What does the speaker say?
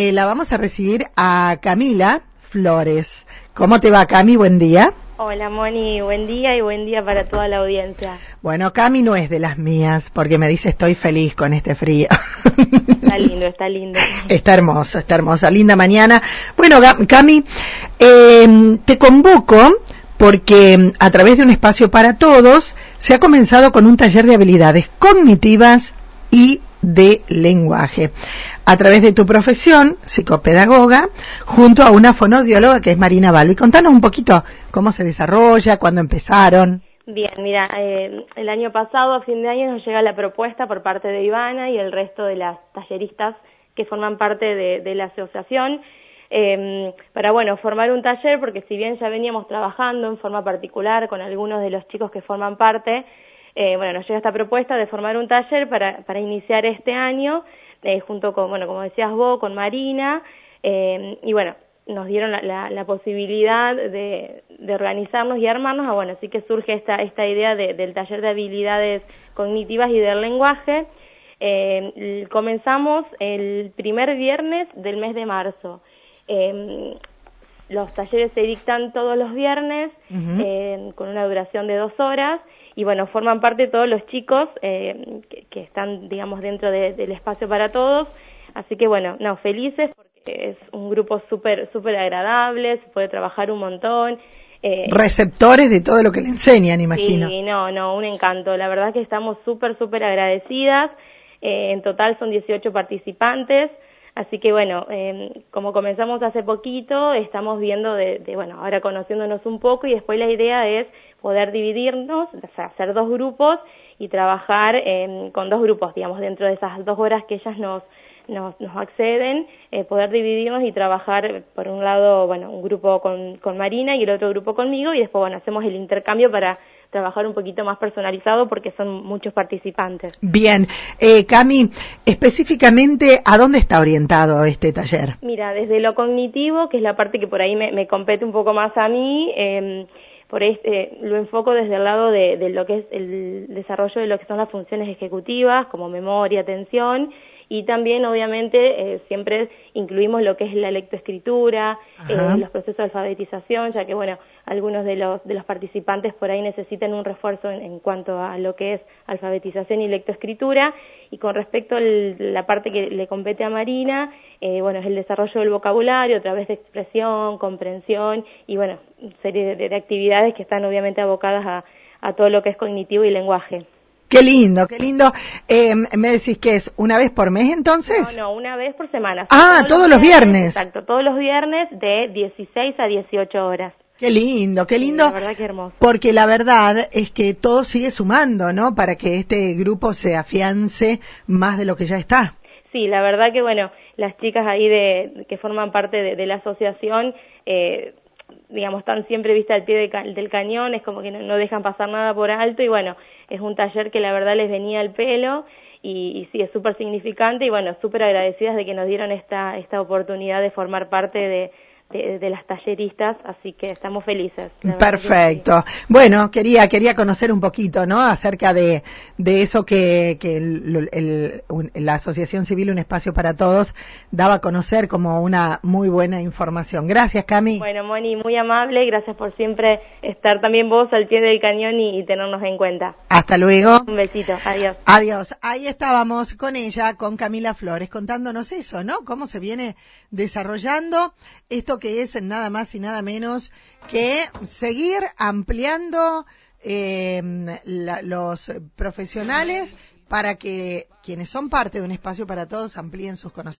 eh, la vamos a recibir a Camila Flores. ¿Cómo te va, Cami? Buen día. Hola, Moni. Buen día y buen día para toda la audiencia. Bueno, Cami no es de las mías porque me dice estoy feliz con este frío. Está lindo, está lindo. Está hermoso, está hermosa, linda mañana. Bueno, Cami, eh, te convoco porque a través de un espacio para todos se ha comenzado con un taller de habilidades cognitivas y de lenguaje. A través de tu profesión, psicopedagoga, junto a una fonodióloga que es Marina Balbi. Contanos un poquito cómo se desarrolla, cuándo empezaron. Bien, mira, eh, el año pasado, a fin de año, nos llega la propuesta por parte de Ivana y el resto de las talleristas que forman parte de, la asociación em, para, bueno, formar un taller, porque si bien ya veníamos trabajando en forma particular con algunos de los chicos que forman parte, eh, bueno, nos llega esta propuesta de formar un taller para, para iniciar este año, eh, junto con, bueno, como decías vos, con Marina, eh, y bueno, nos dieron la, la, posibilidad de, de, organizarnos y armarnos, ah, bueno, así que surge esta, esta idea del taller de habilidades cognitivas y del lenguaje. Comenzamos el primer viernes del mes de marzo. Eh, los talleres se dictan todos los viernes eh, con una duración de dos horas y bueno, forman parte todos los chicos eh, que, están, digamos, dentro del espacio para todos. Así que bueno, no, felices porque es un grupo súper, súper agradable, se puede trabajar un montón. Eh, Receptores de todo lo que le enseñan, imagino. Sí, no, no, un encanto. La verdad que estamos súper, súper agradecidas. en total son 18 participantes. Así que bueno, em, como comenzamos hace poquito, estamos viendo de, bueno, ahora conociéndonos un poco y después la idea es poder dividirnos, o sea, hacer dos grupos y trabajar em, con dos grupos, digamos, dentro de esas dos horas que ellas nos, nos, acceden, eh, poder dividirnos y trabajar, por un lado, bueno, un grupo con, con Marina y el otro grupo conmigo y después, bueno, hacemos el intercambio para trabajar un poquito más personalizado porque son muchos participantes. Bien, eh, Cami, específicamente, ¿a dónde está orientado este taller? Mira, desde lo cognitivo, que es la parte que por ahí me, compete un poco más a mí, eh, por este, lo enfoco desde el lado de, lo que es el desarrollo de lo que son las funciones ejecutivas, como memoria, atención, y también obviamente eh, siempre incluimos lo que es la lectoescritura, eh, los procesos de alfabetización, ya que bueno, algunos de los, de los participantes por ahí necesitan un refuerzo en, cuanto a lo que es alfabetización y lectoescritura, y con respecto a la parte que le compete a Marina, eh, bueno, es el desarrollo del vocabulario a través de expresión, comprensión y bueno, serie de, actividades que están obviamente abocadas a todo lo que es cognitivo y lenguaje. Qué lindo, qué lindo. Eh, me decís que es una vez por mes entonces? No, no, una vez por semana. Ah, todos, los viernes, Exacto, todos los viernes de 16 a 18 horas. Qué lindo, qué lindo. la verdad que hermoso. Porque la verdad es que todo sigue sumando, ¿no? Para que este grupo se afiance más de lo que ya está. Sí, la verdad que bueno, las chicas ahí de, que forman parte de, la asociación, eh, digamos, están siempre vista al pie del cañón, es como que no, dejan pasar nada por alto y bueno, es un taller que la verdad les venía al pelo y, y sí, es súper significante y bueno, súper agradecidas de que nos dieron esta, esta oportunidad de formar parte de, de, las talleristas, así que estamos felices. Perfecto. Bueno, quería quería conocer un poquito, ¿no? Acerca de, de eso que, que el, la Asociación Civil Un Espacio para Todos daba a conocer como una muy buena información. Gracias, Cami. Bueno, Moni, muy amable. Gracias por siempre estar también vos al pie del cañón y, y tenernos en cuenta. Hasta luego. Un besito. Adiós. Adiós. Ahí estábamos con ella, con Camila Flores, contándonos eso, ¿no? Cómo se viene desarrollando esto que es nada más y nada menos que seguir ampliando eh, los profesionales para que quienes son parte de un espacio para todos amplíen sus conocimientos.